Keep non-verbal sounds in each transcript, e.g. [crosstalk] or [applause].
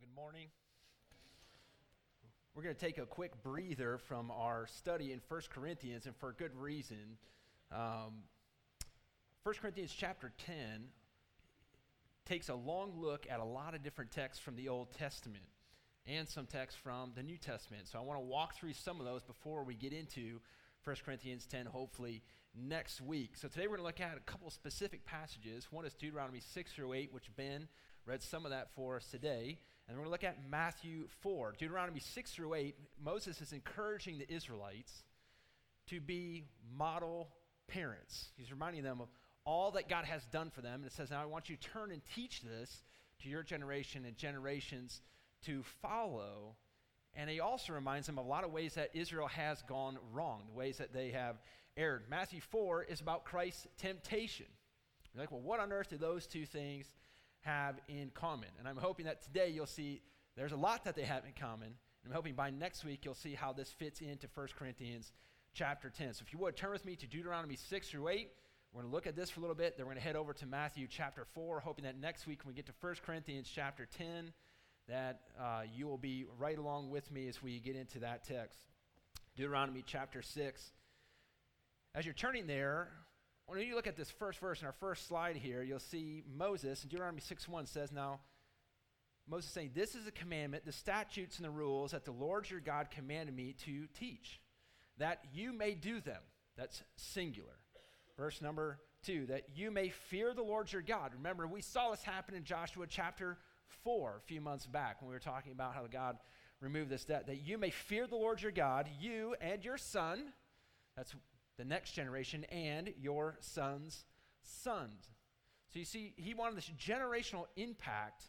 good morning. We're going to take a quick breather from our study in 1 Corinthians, and for a good reason. Um, 1 Corinthians chapter 10 takes a long look at a lot of different texts from the Old Testament and some texts from the New Testament. So I want to walk through some of those before we get into 1 Corinthians 10, hopefully next week. So today we're going to look at a couple specific passages. One is Deuteronomy 6 through 8, which Ben read some of that for us today. And we're going to look at Matthew 4. Deuteronomy 6 through 8, Moses is encouraging the Israelites to be model parents. He's reminding them of all that God has done for them. And it says, Now I want you to turn and teach this to your generation and generations to follow. And he also reminds them of a lot of ways that Israel has gone wrong, the ways that they have erred. Matthew 4 is about Christ's temptation. You're like, well, what on earth do those two things have in common. And I'm hoping that today you'll see there's a lot that they have in common. And I'm hoping by next week you'll see how this fits into 1 Corinthians chapter 10. So if you would, turn with me to Deuteronomy 6 through 8. We're going to look at this for a little bit. Then we're going to head over to Matthew chapter 4, hoping that next week when we get to 1 Corinthians chapter 10, that uh, you will be right along with me as we get into that text. Deuteronomy chapter 6. As you're turning there, when you look at this first verse in our first slide here, you'll see Moses in Deuteronomy 6:1 says, Now, Moses saying, This is a commandment, the statutes and the rules that the Lord your God commanded me to teach, that you may do them. That's singular. Verse number two, that you may fear the Lord your God. Remember, we saw this happen in Joshua chapter 4 a few months back when we were talking about how God removed this debt. That you may fear the Lord your God, you and your son. That's the next generation, and your sons' sons. So you see, he wanted this generational impact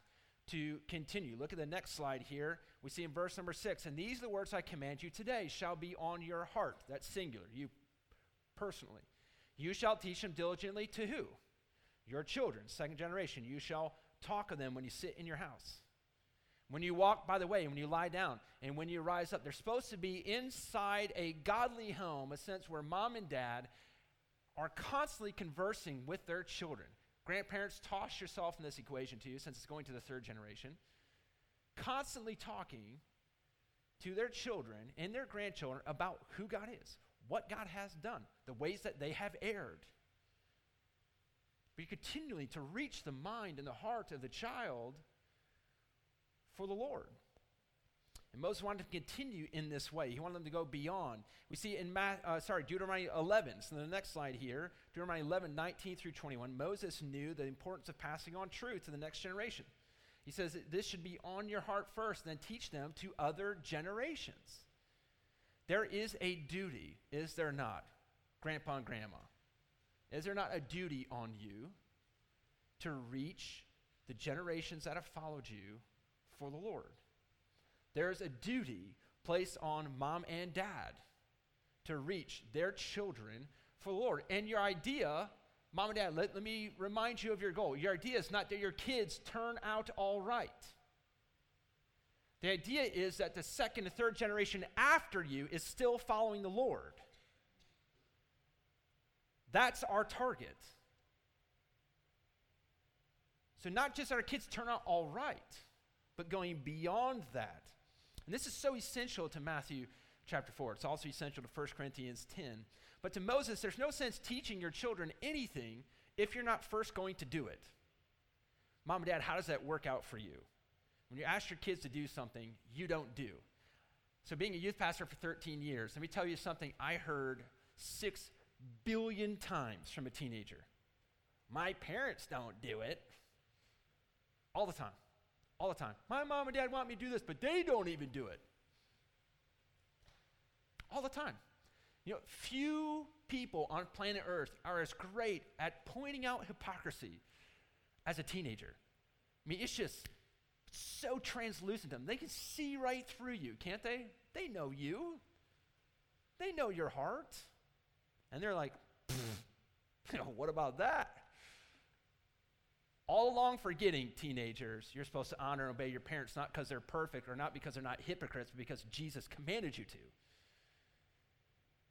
to continue. Look at the next slide here. We see in verse number six, and these are the words I command you today shall be on your heart. That's singular, you personally. You shall teach them diligently to who? Your children, second generation. You shall talk of them when you sit in your house. When you walk by the way, when you lie down, and when you rise up, they're supposed to be inside a godly home, a sense where mom and dad are constantly conversing with their children. Grandparents, toss yourself in this equation too, since it's going to the third generation. Constantly talking to their children and their grandchildren about who God is, what God has done, the ways that they have erred. But continually to reach the mind and the heart of the child for the Lord. And Moses wanted to continue in this way. He wanted them to go beyond. We see in Math, uh, sorry, Deuteronomy 11. So the next slide here, Deuteronomy 11, 19 through 21. Moses knew the importance of passing on truth to the next generation. He says this should be on your heart first, then teach them to other generations. There is a duty, is there not, grandpa and grandma? Is there not a duty on you to reach the generations that have followed you for the Lord. There's a duty placed on mom and dad to reach their children for the Lord. And your idea, mom and dad, let, let me remind you of your goal. Your idea is not that your kids turn out all right. The idea is that the second and third generation after you is still following the Lord. That's our target. So, not just that our kids turn out all right, but going beyond that. And this is so essential to Matthew chapter 4. It's also essential to 1 Corinthians 10. But to Moses, there's no sense teaching your children anything if you're not first going to do it. Mom and dad, how does that work out for you? When you ask your kids to do something, you don't do. So, being a youth pastor for 13 years, let me tell you something I heard six billion times from a teenager. My parents don't do it. All the time all the time. My mom and dad want me to do this, but they don't even do it. All the time. You know, few people on planet Earth are as great at pointing out hypocrisy as a teenager. I mean, it's just so translucent to them. They can see right through you, can't they? They know you. They know your heart. And they're like, [laughs] what about that? All along forgetting teenagers, you're supposed to honor and obey your parents not because they're perfect or not because they're not hypocrites, but because Jesus commanded you to.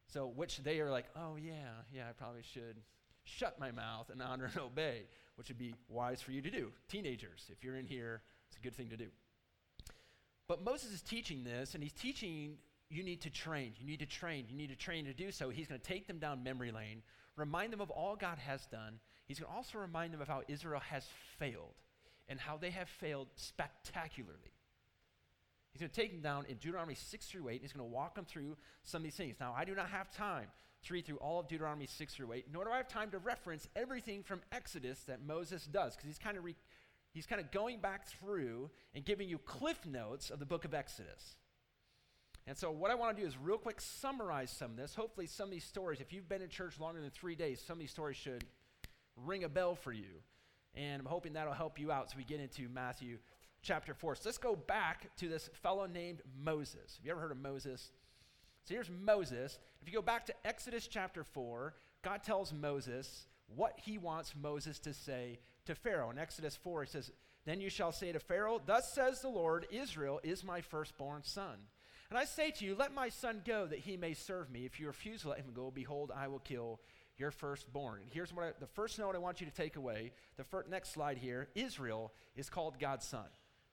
So, which they are like, oh, yeah, yeah, I probably should shut my mouth and honor and [laughs] obey, which would be wise for you to do. Teenagers, if you're in here, it's a good thing to do. But Moses is teaching this, and he's teaching you need to train. You need to train. You need to train to do so. He's going to take them down memory lane, remind them of all God has done. He's going to also remind them of how Israel has failed and how they have failed spectacularly. He's going to take them down in Deuteronomy 6 through 8. And he's going to walk them through some of these things. Now, I do not have time to read through all of Deuteronomy 6 through 8, nor do I have time to reference everything from Exodus that Moses does, because he's kind of re- he's kind of going back through and giving you cliff notes of the book of Exodus. And so, what I want to do is real quick summarize some of this. Hopefully, some of these stories, if you've been in church longer than three days, some of these stories should ring a bell for you. And I'm hoping that'll help you out as we get into Matthew chapter 4. So, let's go back to this fellow named Moses. Have you ever heard of Moses? So, here's Moses. If you go back to Exodus chapter 4, God tells Moses what he wants Moses to say to Pharaoh. In Exodus 4, he says, Then you shall say to Pharaoh, Thus says the Lord, Israel is my firstborn son. And I say to you, Let my son go that he may serve me. If you refuse to let him go, behold, I will kill your firstborn. And here's what I, the first note I want you to take away. The first, next slide here Israel is called God's son.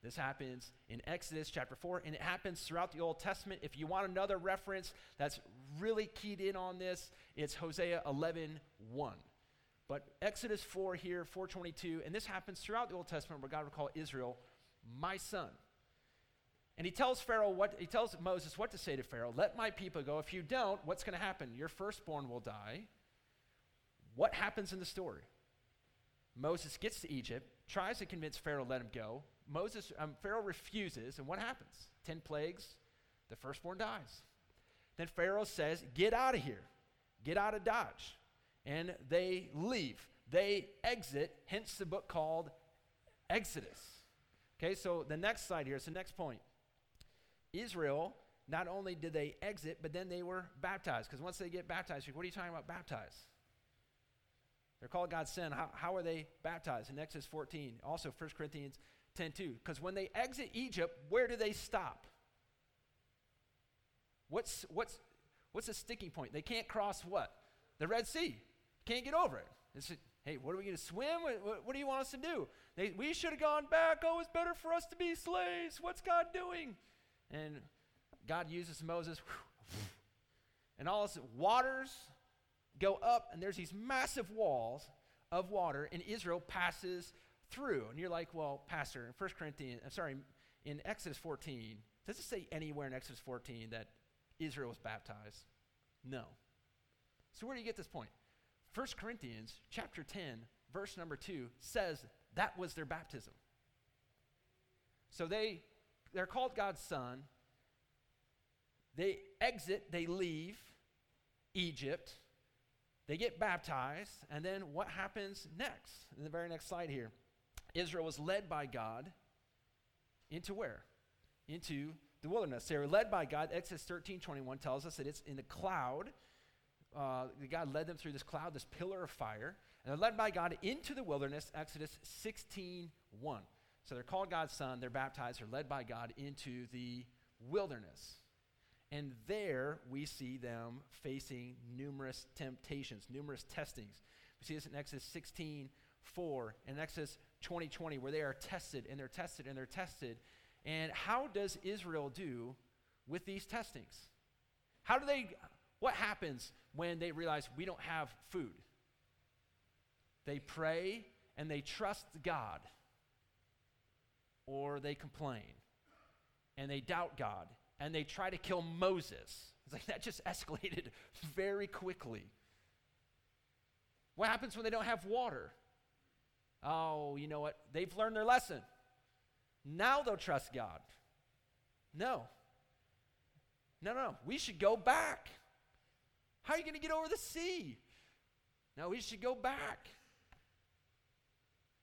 This happens in Exodus chapter 4, and it happens throughout the Old Testament. If you want another reference that's really keyed in on this, it's Hosea 11 1. But Exodus 4 here, 422, and this happens throughout the Old Testament where God would call Israel my son. And he tells Pharaoh what he tells Moses what to say to Pharaoh, let my people go. If you don't, what's going to happen? Your firstborn will die. What happens in the story? Moses gets to Egypt, tries to convince Pharaoh to let him go. Moses, um, Pharaoh refuses, and what happens? Ten plagues, the firstborn dies. Then Pharaoh says, Get out of here, get out of Dodge. And they leave. They exit, hence the book called Exodus. Okay, so the next slide here is the next point. Israel, not only did they exit, but then they were baptized. Because once they get baptized, what are you talking about baptized? They're called God's son. How, how are they baptized? In Exodus 14, also 1 Corinthians 10 2. Because when they exit Egypt, where do they stop? What's, what's, what's the sticking point? They can't cross what? The Red Sea. Can't get over it. It's, hey, what are we going to swim? What, what, what, do you want us to do? They, we should have gone back. Oh, it's better for us to be slaves. What's God doing? And God uses Moses, and all this waters go up, and there's these massive walls of water, and Israel passes through. And you're like, well, Pastor, in 1 Corinthians, I'm sorry, in Exodus 14, does it say anywhere in Exodus 14 that Israel was baptized? No. So where do you get this point? 1 Corinthians chapter 10, verse number 2 says that was their baptism. So they they're called God's son. They exit, they leave Egypt. They get baptized, and then what happens next? In the very next slide here, Israel was led by God into where? Into the wilderness. They were led by God. Exodus 13 21 tells us that it's in the cloud. Uh, God led them through this cloud, this pillar of fire. And they're led by God into the wilderness, Exodus 16 1. So they're called God's son, they're baptized, they're led by God into the wilderness. And there we see them facing numerous temptations, numerous testings. We see this in Exodus 16, 4, and Exodus 20, 20, where they are tested and they're tested and they're tested. And how does Israel do with these testings? How do they, what happens when they realize we don't have food? They pray and they trust God or they complain and they doubt God and they try to kill Moses. It's like that just [laughs] escalated very quickly. What happens when they don't have water? Oh, you know what? They've learned their lesson. Now they'll trust God. No. No, no. We should go back. How are you going to get over the sea? No, we should go back.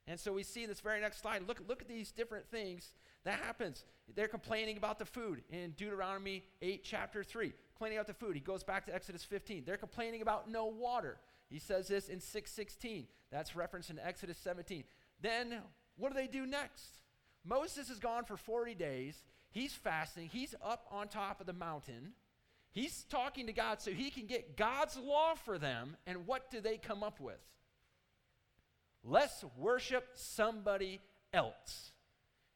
And so we see in this very next slide, look, look at these different things that happens. They're complaining about the food in Deuteronomy 8, chapter 3. Complaining about the food. He goes back to Exodus 15. They're complaining about no water. He says this in 616. That's referenced in Exodus 17. Then what do they do next? Moses is gone for 40 days. He's fasting. He's up on top of the mountain. He's talking to God so he can get God's law for them. And what do they come up with? Let's worship somebody else.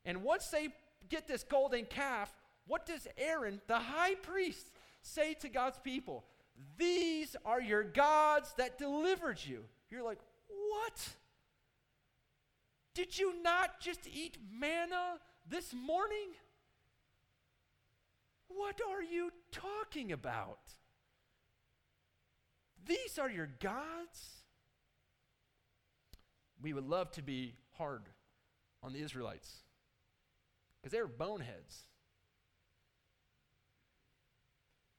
And once they get this golden calf, what does Aaron, the high priest, say to God's people? These are your gods that delivered you. You're like, what? Did you not just eat manna this morning? What are you talking about? These are your gods? We would love to be hard on the Israelites because they were boneheads.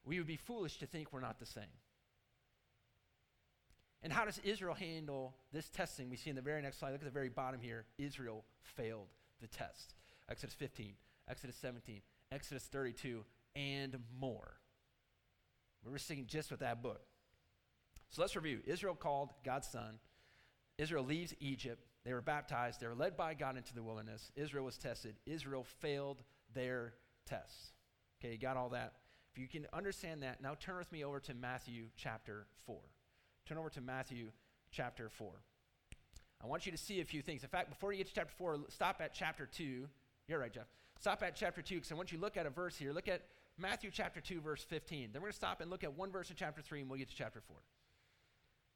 We would be foolish to think we're not the same. And how does Israel handle this testing? We see in the very next slide. Look at the very bottom here. Israel failed the test. Exodus 15, Exodus 17, Exodus 32, and more. We were singing just with that book. So let's review. Israel called God's son. Israel leaves Egypt. They were baptized. They were led by God into the wilderness. Israel was tested. Israel failed their tests. Okay, you got all that? If you can understand that, now turn with me over to Matthew chapter 4. Turn over to Matthew chapter 4. I want you to see a few things. In fact, before you get to chapter 4, stop at chapter 2. You're right, Jeff. Stop at chapter 2 because I want you to look at a verse here. Look at Matthew chapter 2, verse 15. Then we're going to stop and look at one verse in chapter 3, and we'll get to chapter 4.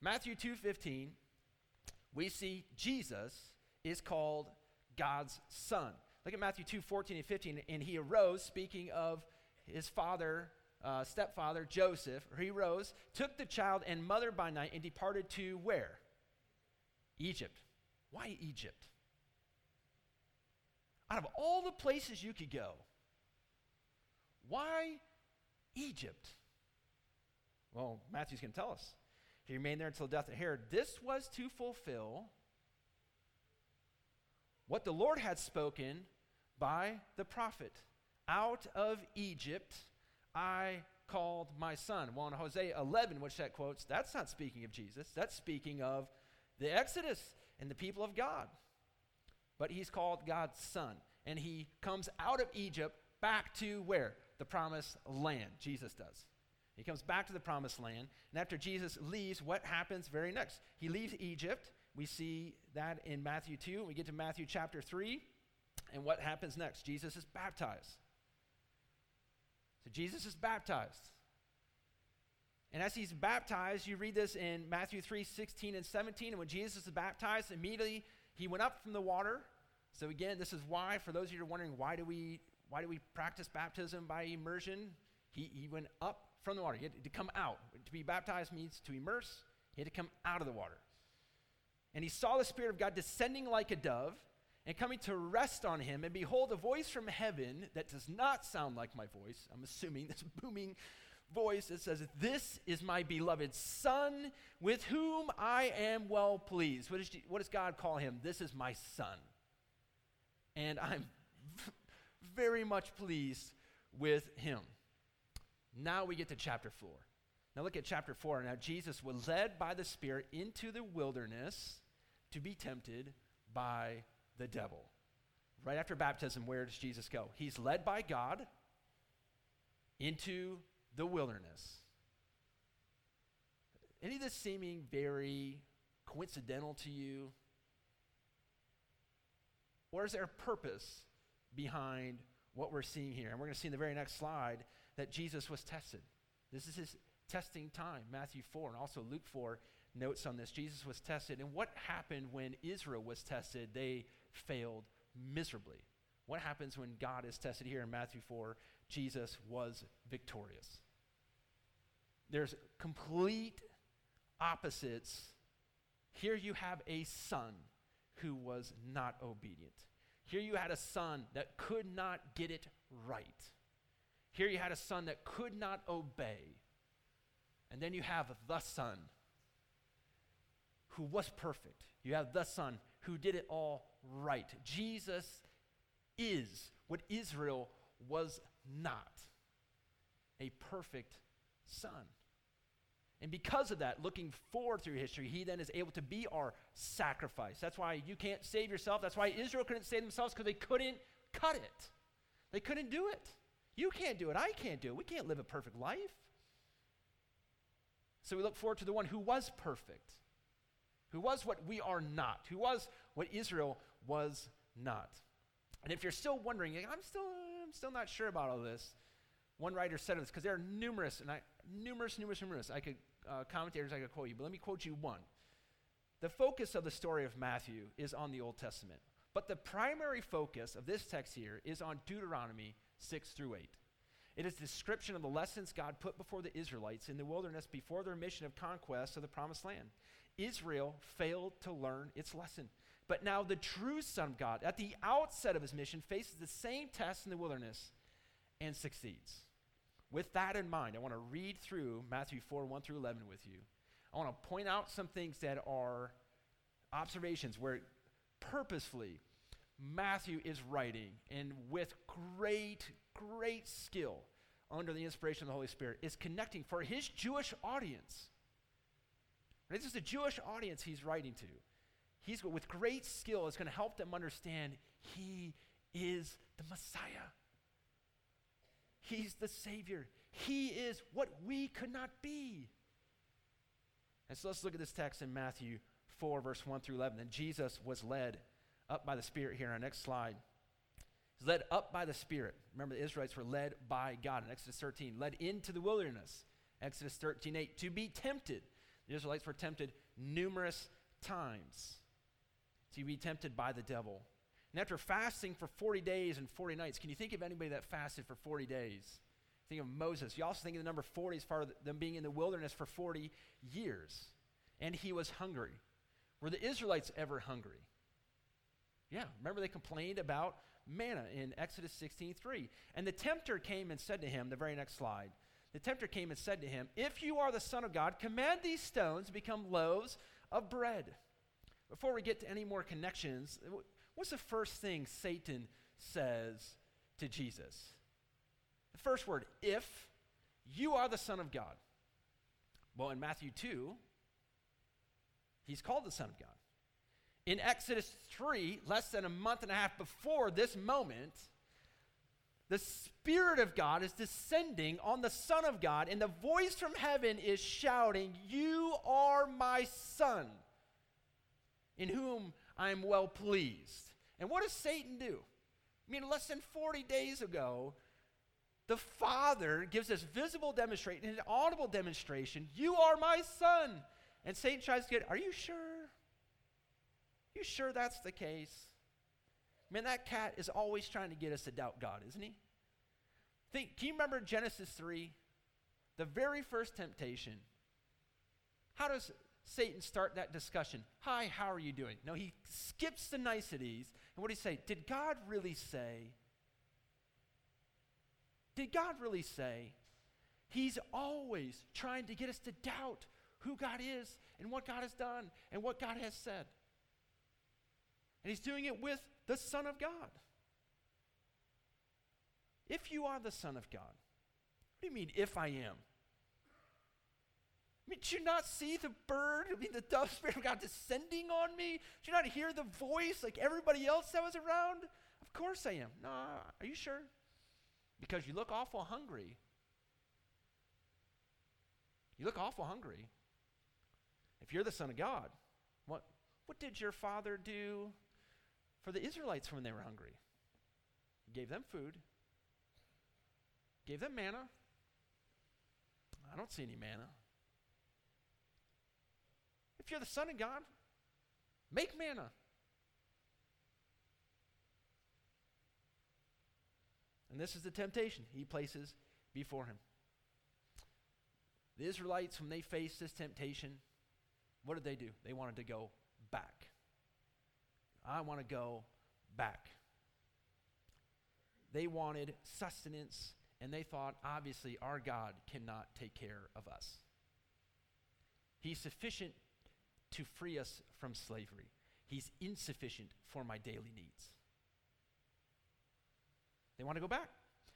Matthew 2, 15, we see Jesus is called God's Son. Look at Matthew 2, 14 and 15. And he arose, speaking of his father, uh, stepfather, Joseph. He rose, took the child and mother by night, and departed to where? Egypt. Why Egypt? Out of all the places you could go, why Egypt? Well, Matthew's going to tell us. He remained there until the death of Herod. This was to fulfill what the Lord had spoken by the prophet. Out of Egypt I called my son. Well, in Hosea 11, which that quotes, that's not speaking of Jesus. That's speaking of the Exodus and the people of God. But he's called God's son. And he comes out of Egypt back to where? The promised land. Jesus does. He comes back to the promised land. And after Jesus leaves, what happens very next? He leaves Egypt. We see that in Matthew 2. We get to Matthew chapter 3. And what happens next? Jesus is baptized. So Jesus is baptized. And as he's baptized, you read this in Matthew 3 16 and 17. And when Jesus is baptized, immediately he went up from the water. So again, this is why, for those of you who are wondering, why do we why do we practice baptism by immersion? He, he went up from the water. He had to come out. To be baptized means to immerse. He had to come out of the water. And he saw the Spirit of God descending like a dove and coming to rest on him. And behold, a voice from heaven that does not sound like my voice. I'm assuming this [laughs] booming voice that says, This is my beloved Son with whom I am well pleased. What, is, what does God call him? This is my Son. And I'm [laughs] very much pleased with him. Now we get to chapter 4. Now look at chapter 4. Now Jesus was led by the Spirit into the wilderness to be tempted by the devil. Right after baptism, where does Jesus go? He's led by God into the wilderness. Any of this seeming very coincidental to you? Or is there a purpose behind what we're seeing here? And we're going to see in the very next slide that Jesus was tested. This is his testing time. Matthew 4 and also Luke 4 notes on this. Jesus was tested. And what happened when Israel was tested? They failed miserably. What happens when God is tested here in Matthew 4? Jesus was victorious. There's complete opposites. Here you have a son who was not obedient. Here you had a son that could not get it right. Here you had a son that could not obey. And then you have the son who was perfect. You have the son who did it all right. Jesus is what Israel was not a perfect son. And because of that, looking forward through history, he then is able to be our sacrifice. That's why you can't save yourself. That's why Israel couldn't save themselves because they couldn't cut it. They couldn't do it. You can't do it. I can't do it. We can't live a perfect life. So we look forward to the one who was perfect, who was what we are not, who was what Israel was not. And if you're still wondering, I'm still, I'm still not sure about all this, one writer said this because there are numerous, and I, numerous, numerous, numerous. I could uh, commentators I could quote you, but let me quote you one. The focus of the story of Matthew is on the Old Testament, but the primary focus of this text here is on Deuteronomy 6 through 8. It is description of the lessons God put before the Israelites in the wilderness before their mission of conquest of the promised land. Israel failed to learn its lesson. But now the true Son of God, at the outset of his mission, faces the same test in the wilderness and succeeds. With that in mind, I want to read through Matthew 4 1 through 11 with you. I want to point out some things that are observations where purposefully Matthew is writing and with great, great skill under the inspiration of the Holy Spirit is connecting for his Jewish audience. This is the Jewish audience he's writing to. He's with great skill is going to help them understand he is the Messiah. He's the Savior. He is what we could not be. And so let's look at this text in Matthew 4, verse 1 through 11. And Jesus was led up by the Spirit here on our next slide. He's led up by the Spirit. Remember, the Israelites were led by God in Exodus 13, led into the wilderness, Exodus 13, 8, to be tempted. The Israelites were tempted numerous times to be tempted by the devil. And after fasting for 40 days and 40 nights, can you think of anybody that fasted for 40 days? Think of Moses. You also think of the number 40 as far as them being in the wilderness for 40 years. And he was hungry. Were the Israelites ever hungry? Yeah, remember they complained about manna in Exodus 16:3. And the tempter came and said to him, the very next slide. The tempter came and said to him, "If you are the son of God, command these stones to become loaves of bread." Before we get to any more connections, What's the first thing Satan says to Jesus? The first word, if you are the Son of God. Well, in Matthew 2, he's called the Son of God. In Exodus 3, less than a month and a half before this moment, the Spirit of God is descending on the Son of God, and the voice from heaven is shouting, You are my Son, in whom I am well pleased. And what does Satan do? I mean, less than 40 days ago, the Father gives this visible demonstration, an audible demonstration, you are my son. And Satan tries to get, are you sure? You sure that's the case? Man, that cat is always trying to get us to doubt God, isn't he? Think, can you remember Genesis 3? The very first temptation. How does Satan start that discussion. Hi, how are you doing? No, he skips the niceties. And what do he say? Did God really say? Did God really say? He's always trying to get us to doubt who God is and what God has done and what God has said. And he's doing it with the Son of God. If you are the Son of God, what do you mean, if I am? I mean, did you not see the bird, I mean, the dove spirit of God descending on me? Did you not hear the voice like everybody else that was around? Of course I am. No, are you sure? Because you look awful hungry. You look awful hungry. If you're the Son of God, what, what did your father do for the Israelites when they were hungry? He gave them food, gave them manna. I don't see any manna. If you're the Son of God, make manna. And this is the temptation he places before him. The Israelites, when they faced this temptation, what did they do? They wanted to go. I want to go back. They wanted sustenance, and they thought, obviously, our God cannot take care of us. He's sufficient to free us from slavery. He's insufficient for my daily needs. They want to go back.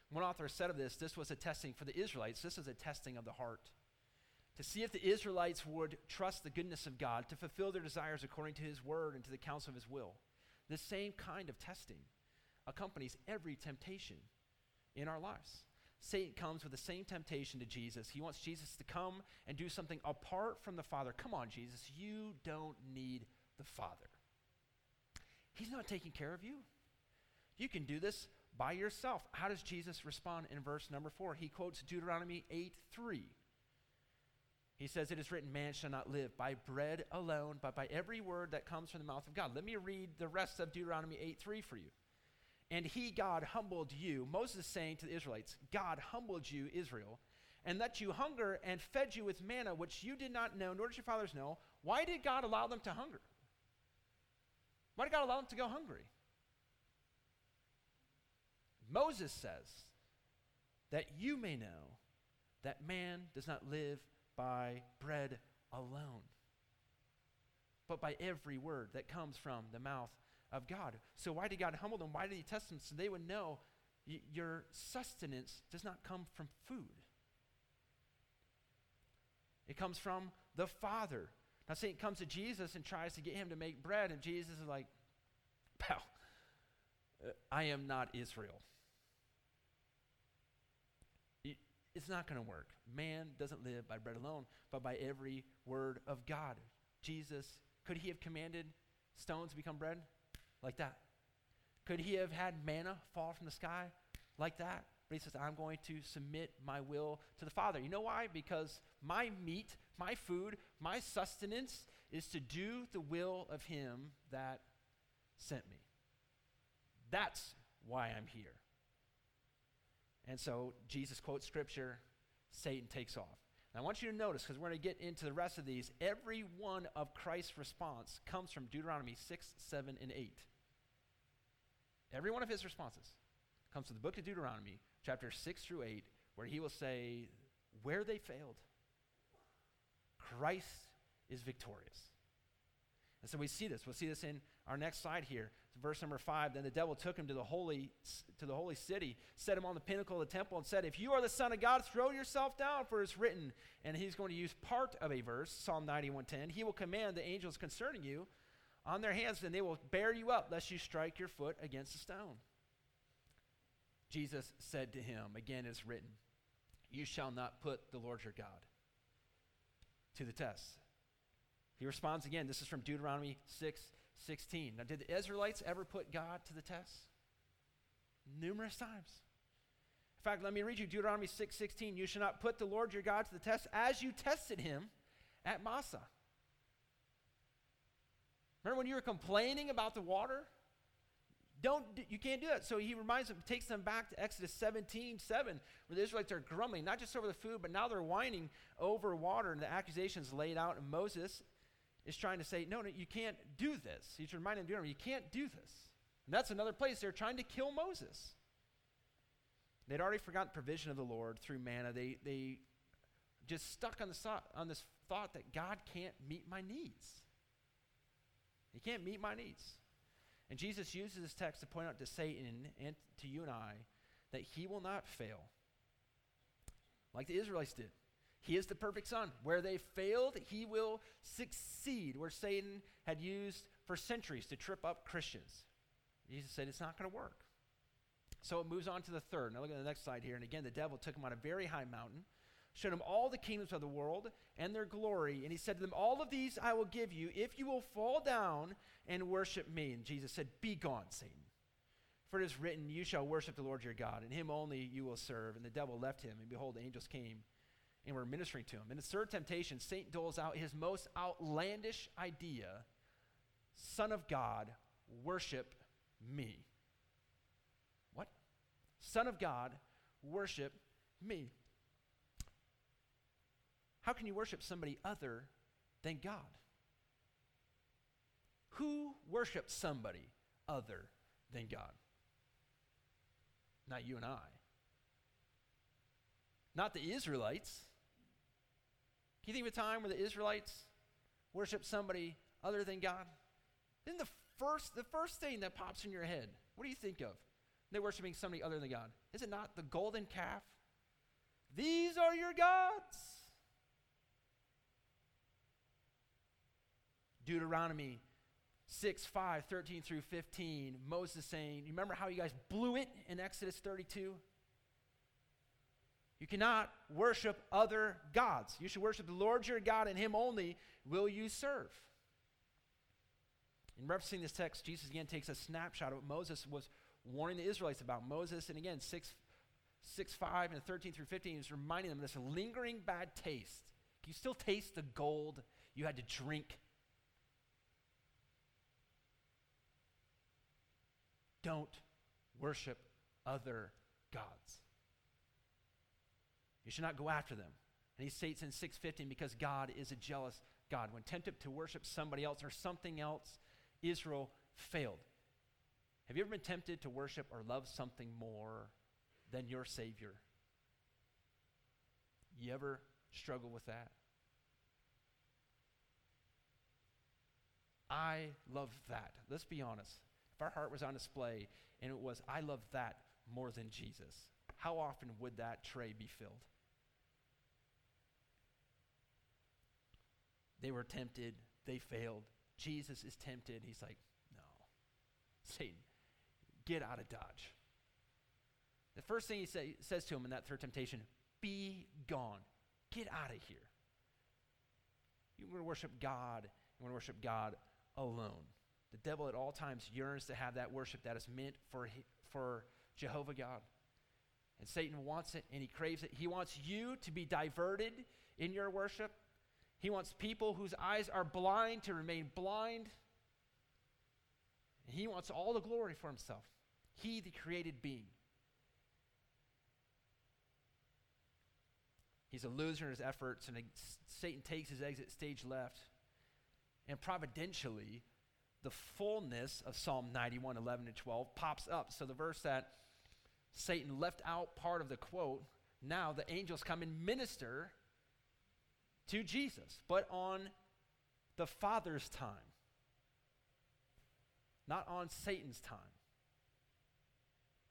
One author said of this this was a testing for the Israelites, this is a testing of the heart. To see if the Israelites would trust the goodness of God, to fulfill their desires according to His word and to the counsel of His will. The same kind of testing accompanies every temptation in our lives. Satan comes with the same temptation to Jesus. He wants Jesus to come and do something apart from the Father. Come on, Jesus, you don't need the Father. He's not taking care of you. You can do this by yourself. How does Jesus respond in verse number four? He quotes Deuteronomy 8 3. He says, It is written, Man shall not live by bread alone, but by every word that comes from the mouth of God. Let me read the rest of Deuteronomy 8 3 for you. And he, God, humbled you. Moses saying to the Israelites, God humbled you, Israel, and let you hunger and fed you with manna, which you did not know, nor did your fathers know. Why did God allow them to hunger? Why did God allow them to go hungry? Moses says that you may know that man does not live by bread alone, but by every word that comes from the mouth of God. So, why did God humble them? Why did He test them? So they would know y- your sustenance does not come from food, it comes from the Father. Now, Satan comes to Jesus and tries to get him to make bread, and Jesus is like, Pal, uh, I am not Israel. It's not going to work. Man doesn't live by bread alone, but by every word of God. Jesus, could he have commanded stones to become bread? Like that. Could he have had manna fall from the sky? Like that. But he says, I'm going to submit my will to the Father. You know why? Because my meat, my food, my sustenance is to do the will of him that sent me. That's why I'm here. And so Jesus quotes scripture, Satan takes off. Now I want you to notice, because we're going to get into the rest of these, every one of Christ's response comes from Deuteronomy 6, 7, and 8. Every one of his responses comes to the book of Deuteronomy, chapter 6 through 8, where he will say, where they failed, Christ is victorious. And so we see this. We'll see this in our next slide here. Verse number five. Then the devil took him to the holy to the holy city, set him on the pinnacle of the temple, and said, If you are the Son of God, throw yourself down, for it's written. And he's going to use part of a verse, Psalm 91:10. He will command the angels concerning you on their hands, and they will bear you up, lest you strike your foot against a stone. Jesus said to him, again it's written, You shall not put the Lord your God to the test. He responds again. This is from Deuteronomy 6 16. Now, did the Israelites ever put God to the test? Numerous times. In fact, let me read you Deuteronomy 6 16. You shall not put the Lord your God to the test as you tested him at Massah. Remember when you were complaining about the water? Don't you can't do that. So he reminds them, takes them back to Exodus 17, 7, where the Israelites are grumbling, not just over the food, but now they're whining over water, and the accusations laid out, and Moses is trying to say, no, no, you can't do this. He's reminding them, you can't do this. And that's another place they're trying to kill Moses. They'd already forgotten provision of the Lord through manna. They, they just stuck on, the, on this thought that God can't meet my needs. He can't meet my needs. And Jesus uses this text to point out to Satan and to you and I that he will not fail like the Israelites did. He is the perfect son. Where they failed, he will succeed. Where Satan had used for centuries to trip up Christians, Jesus said it's not going to work. So it moves on to the third. Now look at the next slide here. And again, the devil took him on a very high mountain, showed him all the kingdoms of the world and their glory. And he said to them, All of these I will give you if you will fall down and worship me. And Jesus said, Be gone, Satan. For it is written, You shall worship the Lord your God, and him only you will serve. And the devil left him, and behold, the angels came and we're ministering to him. In the third temptation, Satan doles out his most outlandish idea Son of God, worship me. What? Son of God, worship me. How can you worship somebody other than God? Who worships somebody other than God? Not you and I. Not the Israelites. Can you think of a time where the Israelites worship somebody other than God? Then the first, the first thing that pops in your head, what do you think of? They're worshiping somebody other than God. Is it not the golden calf? These are your gods. Deuteronomy 6, 5, 13 through 15, Moses saying, You remember how you guys blew it in Exodus 32? You cannot worship other gods. You should worship the Lord your God, and Him only will you serve. In referencing this text, Jesus again takes a snapshot of what Moses was warning the Israelites about Moses. And again, 6, 6 5 and 13 through 15, he's reminding them of this lingering bad taste. Can you still taste the gold you had to drink? Don't worship other gods. You should not go after them. And he states in 615 because God is a jealous God. When tempted to worship somebody else or something else, Israel failed. Have you ever been tempted to worship or love something more than your Savior? You ever struggle with that? I love that. Let's be honest. If our heart was on display and it was, I love that more than Jesus, how often would that tray be filled? They were tempted, they failed. Jesus is tempted. He's like, no. [laughs] Satan, get out of Dodge. The first thing he say, says to him in that third temptation, be gone. Get out of here. You want to worship God. You want to worship God alone. The devil at all times yearns to have that worship that is meant for, for Jehovah God. And Satan wants it and he craves it. He wants you to be diverted in your worship he wants people whose eyes are blind to remain blind. He wants all the glory for himself. He, the created being. He's a loser in his efforts, and Satan takes his exit stage left. And providentially, the fullness of Psalm 91, 11, and 12 pops up. So the verse that Satan left out part of the quote, now the angels come and minister to Jesus, but on the Father's time, not on Satan's time.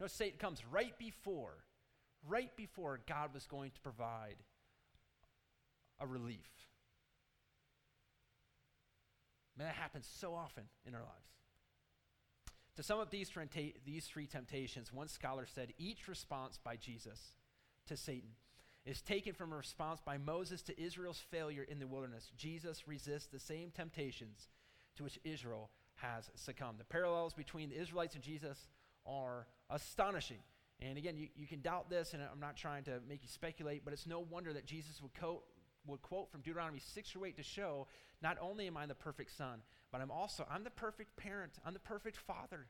No, Satan comes right before, right before God was going to provide a relief. Man, that happens so often in our lives. To sum up these, these three temptations, one scholar said each response by Jesus to Satan is taken from a response by Moses to Israel's failure in the wilderness. Jesus resists the same temptations to which Israel has succumbed. The parallels between the Israelites and Jesus are astonishing. And again, you, you can doubt this, and I'm not trying to make you speculate, but it's no wonder that Jesus would quote, would quote from Deuteronomy 6 or 8 to show not only am I the perfect son, but I'm also, I'm the perfect parent, I'm the perfect father,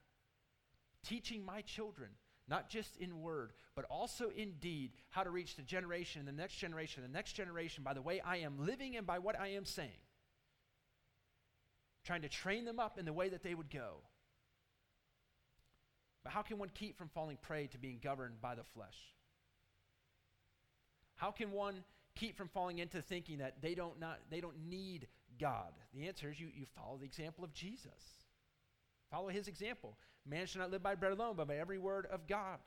teaching my children not just in word, but also in deed, how to reach the generation, the next generation, the next generation by the way I am living and by what I am saying. Trying to train them up in the way that they would go. But how can one keep from falling prey to being governed by the flesh? How can one keep from falling into thinking that they don't, not, they don't need God? The answer is you, you follow the example of Jesus. Follow his example. Man shall not live by bread alone, but by every word of God.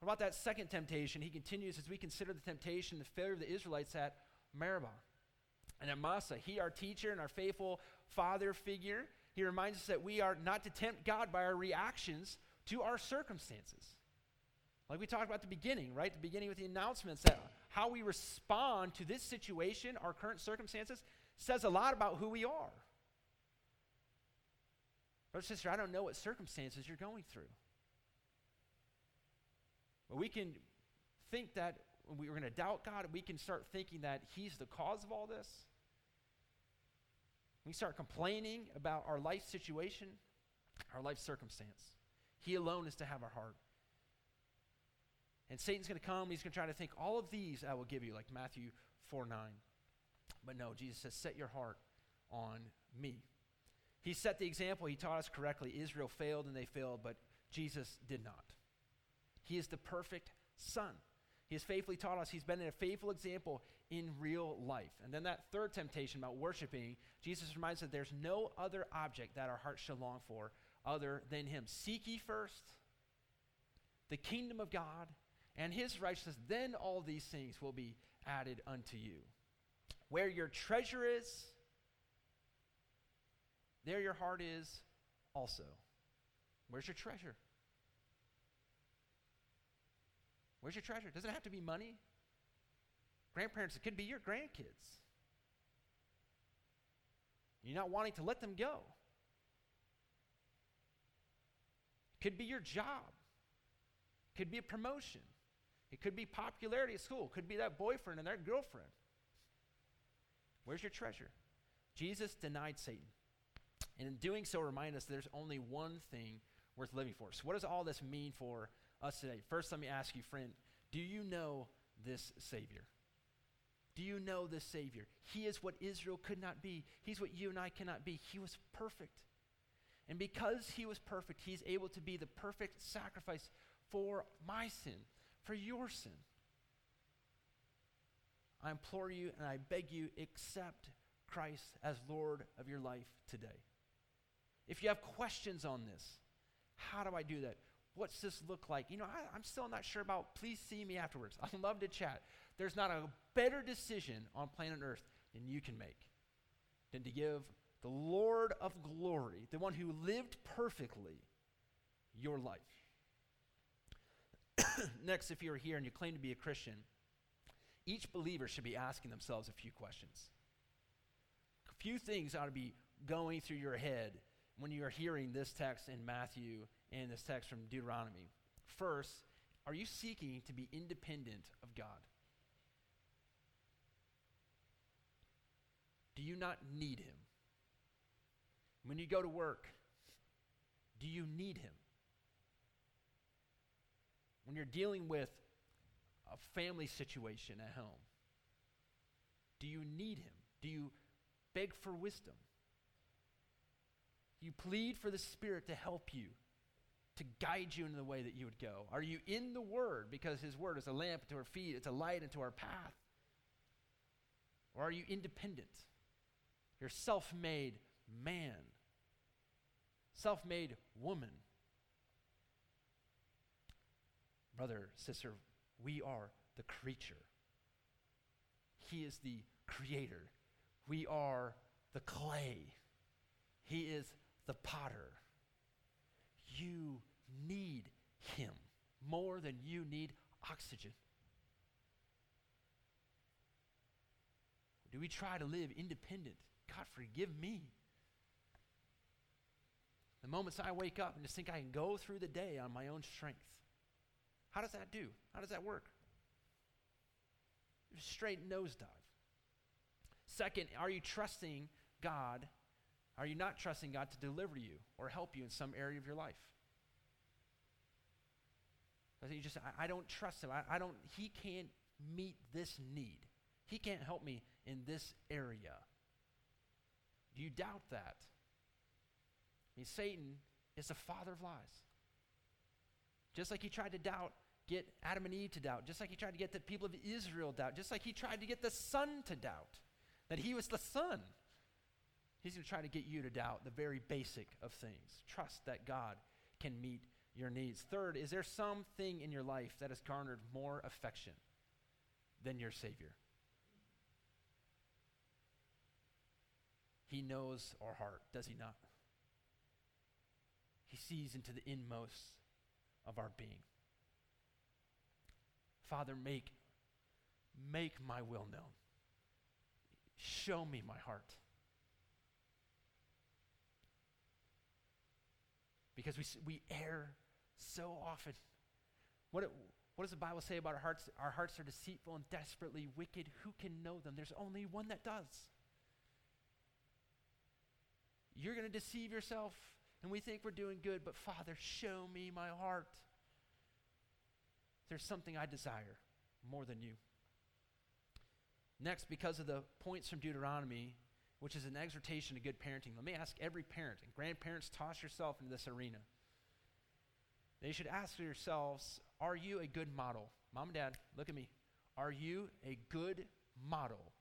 What about that second temptation? He continues as we consider the temptation, the failure of the Israelites at Meribah. And at Massah, he, our teacher and our faithful father figure, he reminds us that we are not to tempt God by our reactions to our circumstances. Like we talked about the beginning, right? The beginning with the announcements that how we respond to this situation, our current circumstances, says a lot about who we are. Brother, sister, I don't know what circumstances you're going through. But we can think that when we're going to doubt God, we can start thinking that He's the cause of all this. We start complaining about our life situation, our life circumstance. He alone is to have our heart. And Satan's going to come, he's going to try to think, all of these I will give you, like Matthew 4 9. But no, Jesus says, set your heart on me. He set the example. He taught us correctly. Israel failed and they failed, but Jesus did not. He is the perfect Son. He has faithfully taught us. He's been a faithful example in real life. And then that third temptation about worshiping, Jesus reminds us that there's no other object that our hearts shall long for other than Him. Seek ye first the kingdom of God and His righteousness, then all these things will be added unto you. Where your treasure is, there your heart is also. Where's your treasure? Where's your treasure? Doesn't it have to be money? Grandparents, it could be your grandkids. You're not wanting to let them go. It could be your job. It could be a promotion. It could be popularity at school. It Could be that boyfriend and that girlfriend. Where's your treasure? Jesus denied Satan. And in doing so, remind us there's only one thing worth living for. So, what does all this mean for us today? First, let me ask you, friend, do you know this Savior? Do you know this Savior? He is what Israel could not be. He's what you and I cannot be. He was perfect. And because he was perfect, he's able to be the perfect sacrifice for my sin, for your sin. I implore you and I beg you, accept Christ as Lord of your life today. If you have questions on this, how do I do that? What's this look like? You know, I, am still not sure about. Please see me afterwards. [laughs] I'd love to chat. There's not a better decision on planet Earth than you can make than to give the Lord of glory, the one who lived perfectly, your life. [coughs] Next, if you're here and you claim to be a Christian, each believer should be asking themselves a few questions. A few things ought to be going through your head when you are hearing this text in Matthew and this text from Deuteronomy. First, are you seeking to be independent of God? Do you not need Him? When you go to work, do you need Him? When you're dealing with a family situation at home, do you need Him? Do you beg for wisdom? You plead for the Spirit to help you, to guide you in the way that you would go. Are you in the Word because His Word is a lamp to our feet, it's a light into our path? Or are you independent? You're self made man, self made woman. Brother, sister, we are the creature. He is the creator. We are the clay. He is the potter. You need him more than you need oxygen. Do we try to live independent? God, forgive me. The moments I wake up and just think I can go through the day on my own strength. How does that do? How does that work? Straight nosedive. Second, are you trusting God? Are you not trusting God to deliver you or help you in some area of your life? You just, I, I don't trust him. I, I don't, he can't meet this need. He can't help me in this area. Do you doubt that? I mean, Satan is the father of lies. Just like he tried to doubt, get Adam and Eve to doubt, just like he tried to get the people of Israel to doubt, just like he tried to get the son to doubt that he was the son. He's going to try to get you to doubt the very basic of things. Trust that God can meet your needs. Third, is there something in your life that has garnered more affection than your Savior? He knows our heart, does he not? He sees into the inmost of our being. Father, make, make my will known. Show me my heart. Because we, we err so often. What, what does the Bible say about our hearts? Our hearts are deceitful and desperately wicked. Who can know them? There's only one that does. You're going to deceive yourself, and we think we're doing good, but Father, show me my heart. There's something I desire more than you. Next, because of the points from Deuteronomy, which is an exhortation to good parenting, let me ask every parent and grandparents, toss yourself into this arena. They should ask yourselves Are you a good model? Mom and dad, look at me. Are you a good model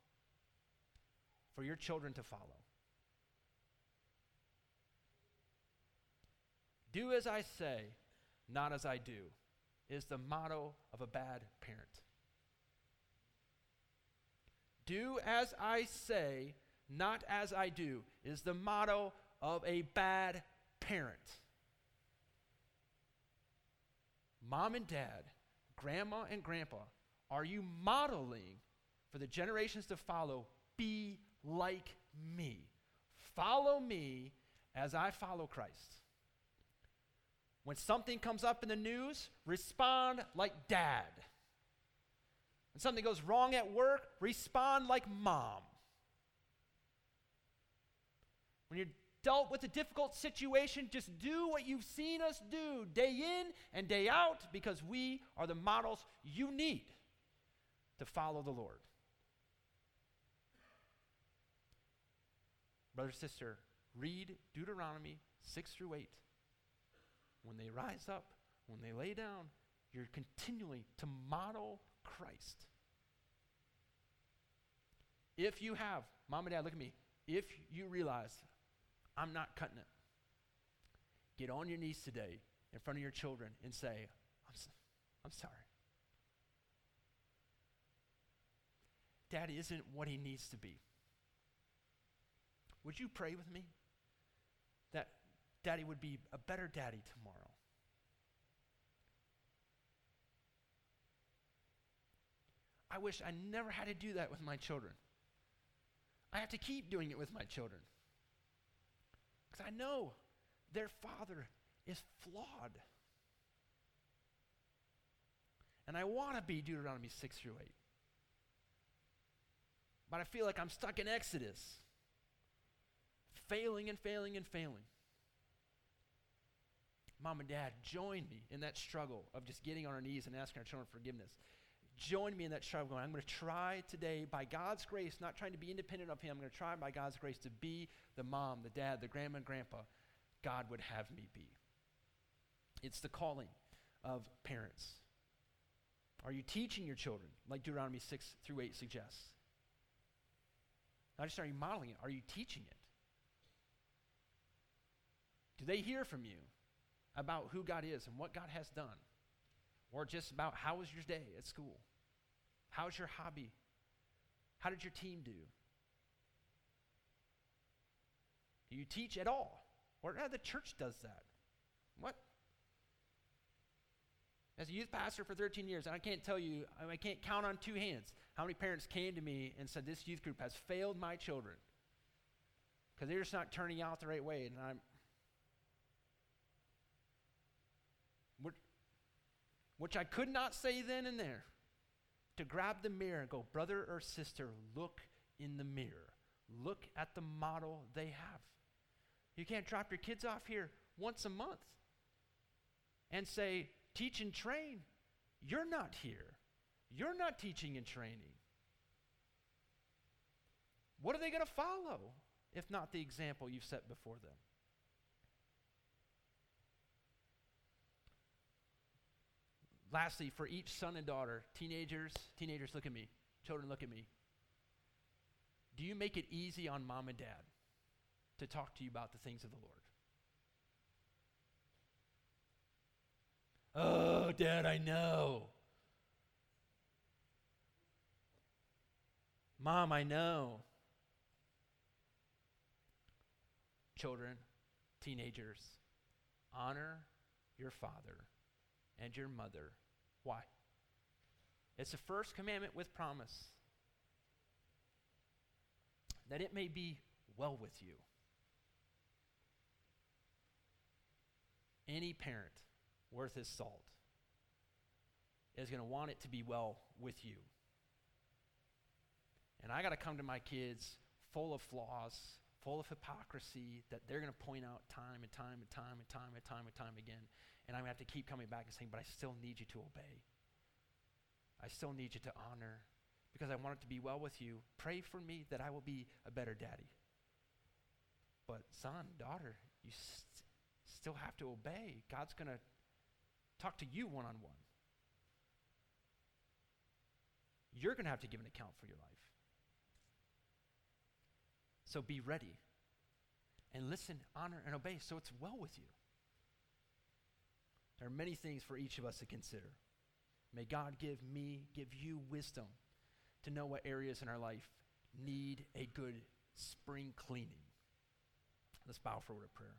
for your children to follow? Do as I say, not as I do, is the motto of a bad parent. Do as I say, not as I do, is the motto of a bad parent. Mom and dad, grandma and grandpa, are you modeling for the generations to follow? Be like me. Follow me as I follow Christ. When something comes up in the news, respond like dad. When something goes wrong at work, respond like mom. When you're dealt with a difficult situation, just do what you've seen us do day in and day out because we are the models you need to follow the Lord. Brother, sister, read Deuteronomy 6 through 8. When they rise up, when they lay down, you're continually to model Christ. If you have, mom and dad, look at me. If you realize I'm not cutting it, get on your knees today in front of your children and say, I'm, so, I'm sorry. Dad isn't what he needs to be. Would you pray with me that daddy would be a better daddy tomorrow? I wish I never had to do that with my children. I have to keep doing it with my children. Because I know their father is flawed. And I want to be Deuteronomy 6 through 8. But I feel like I'm stuck in Exodus, failing and failing and failing. Mom and dad, join me in that struggle of just getting on our knees and asking our children forgiveness join me in that struggle. I'm going to try today, by God's grace, not trying to be independent of Him, I'm going to try by God's grace to be the mom, the dad, the grandma, and grandpa God would have me be. It's the calling of parents. Are you teaching your children, like Deuteronomy 6 through 8 suggests? Not just are you modeling it, are you teaching it? Do they hear from you about who God is and what God has done? Or just about how was your day at school? How's your hobby? How did your team do? Do you teach at all? Or the church does that. What? As a youth pastor for 13 years, and I can't tell you, I can't count on two hands how many parents came to me and said, This youth group has failed my children because they're just not turning out the right way. And I'm, which I could not say then and there, to grab the mirror and go, brother or sister, look in the mirror. Look at the model they have. You can't drop your kids off here once a month and say, teach and train. You're not here. You're not teaching and training. What are they going to follow if not the example you've set before them? Lastly, for each son and daughter, teenagers, teenagers, look at me. Children, look at me. Do you make it easy on mom and dad to talk to you about the things of the Lord? Oh, dad, I know. Mom, I know. Children, teenagers, honor your father and your mother. Why? It's the first commandment with promise that it may be well with you. Any parent worth his salt is going to want it to be well with you. And I got to come to my kids full of flaws, full of hypocrisy that they're going to point out time and time and time and time and time and time again. And I'm going to have to keep coming back and saying, but I still need you to obey. I still need you to honor because I want it to be well with you. Pray for me that I will be a better daddy. But, son, daughter, you st- still have to obey. God's going to talk to you one on one. You're going to have to give an account for your life. So be ready and listen, honor, and obey so it's well with you. There are many things for each of us to consider. May God give me, give you wisdom to know what areas in our life need a good spring cleaning. Let's bow for a word of prayer.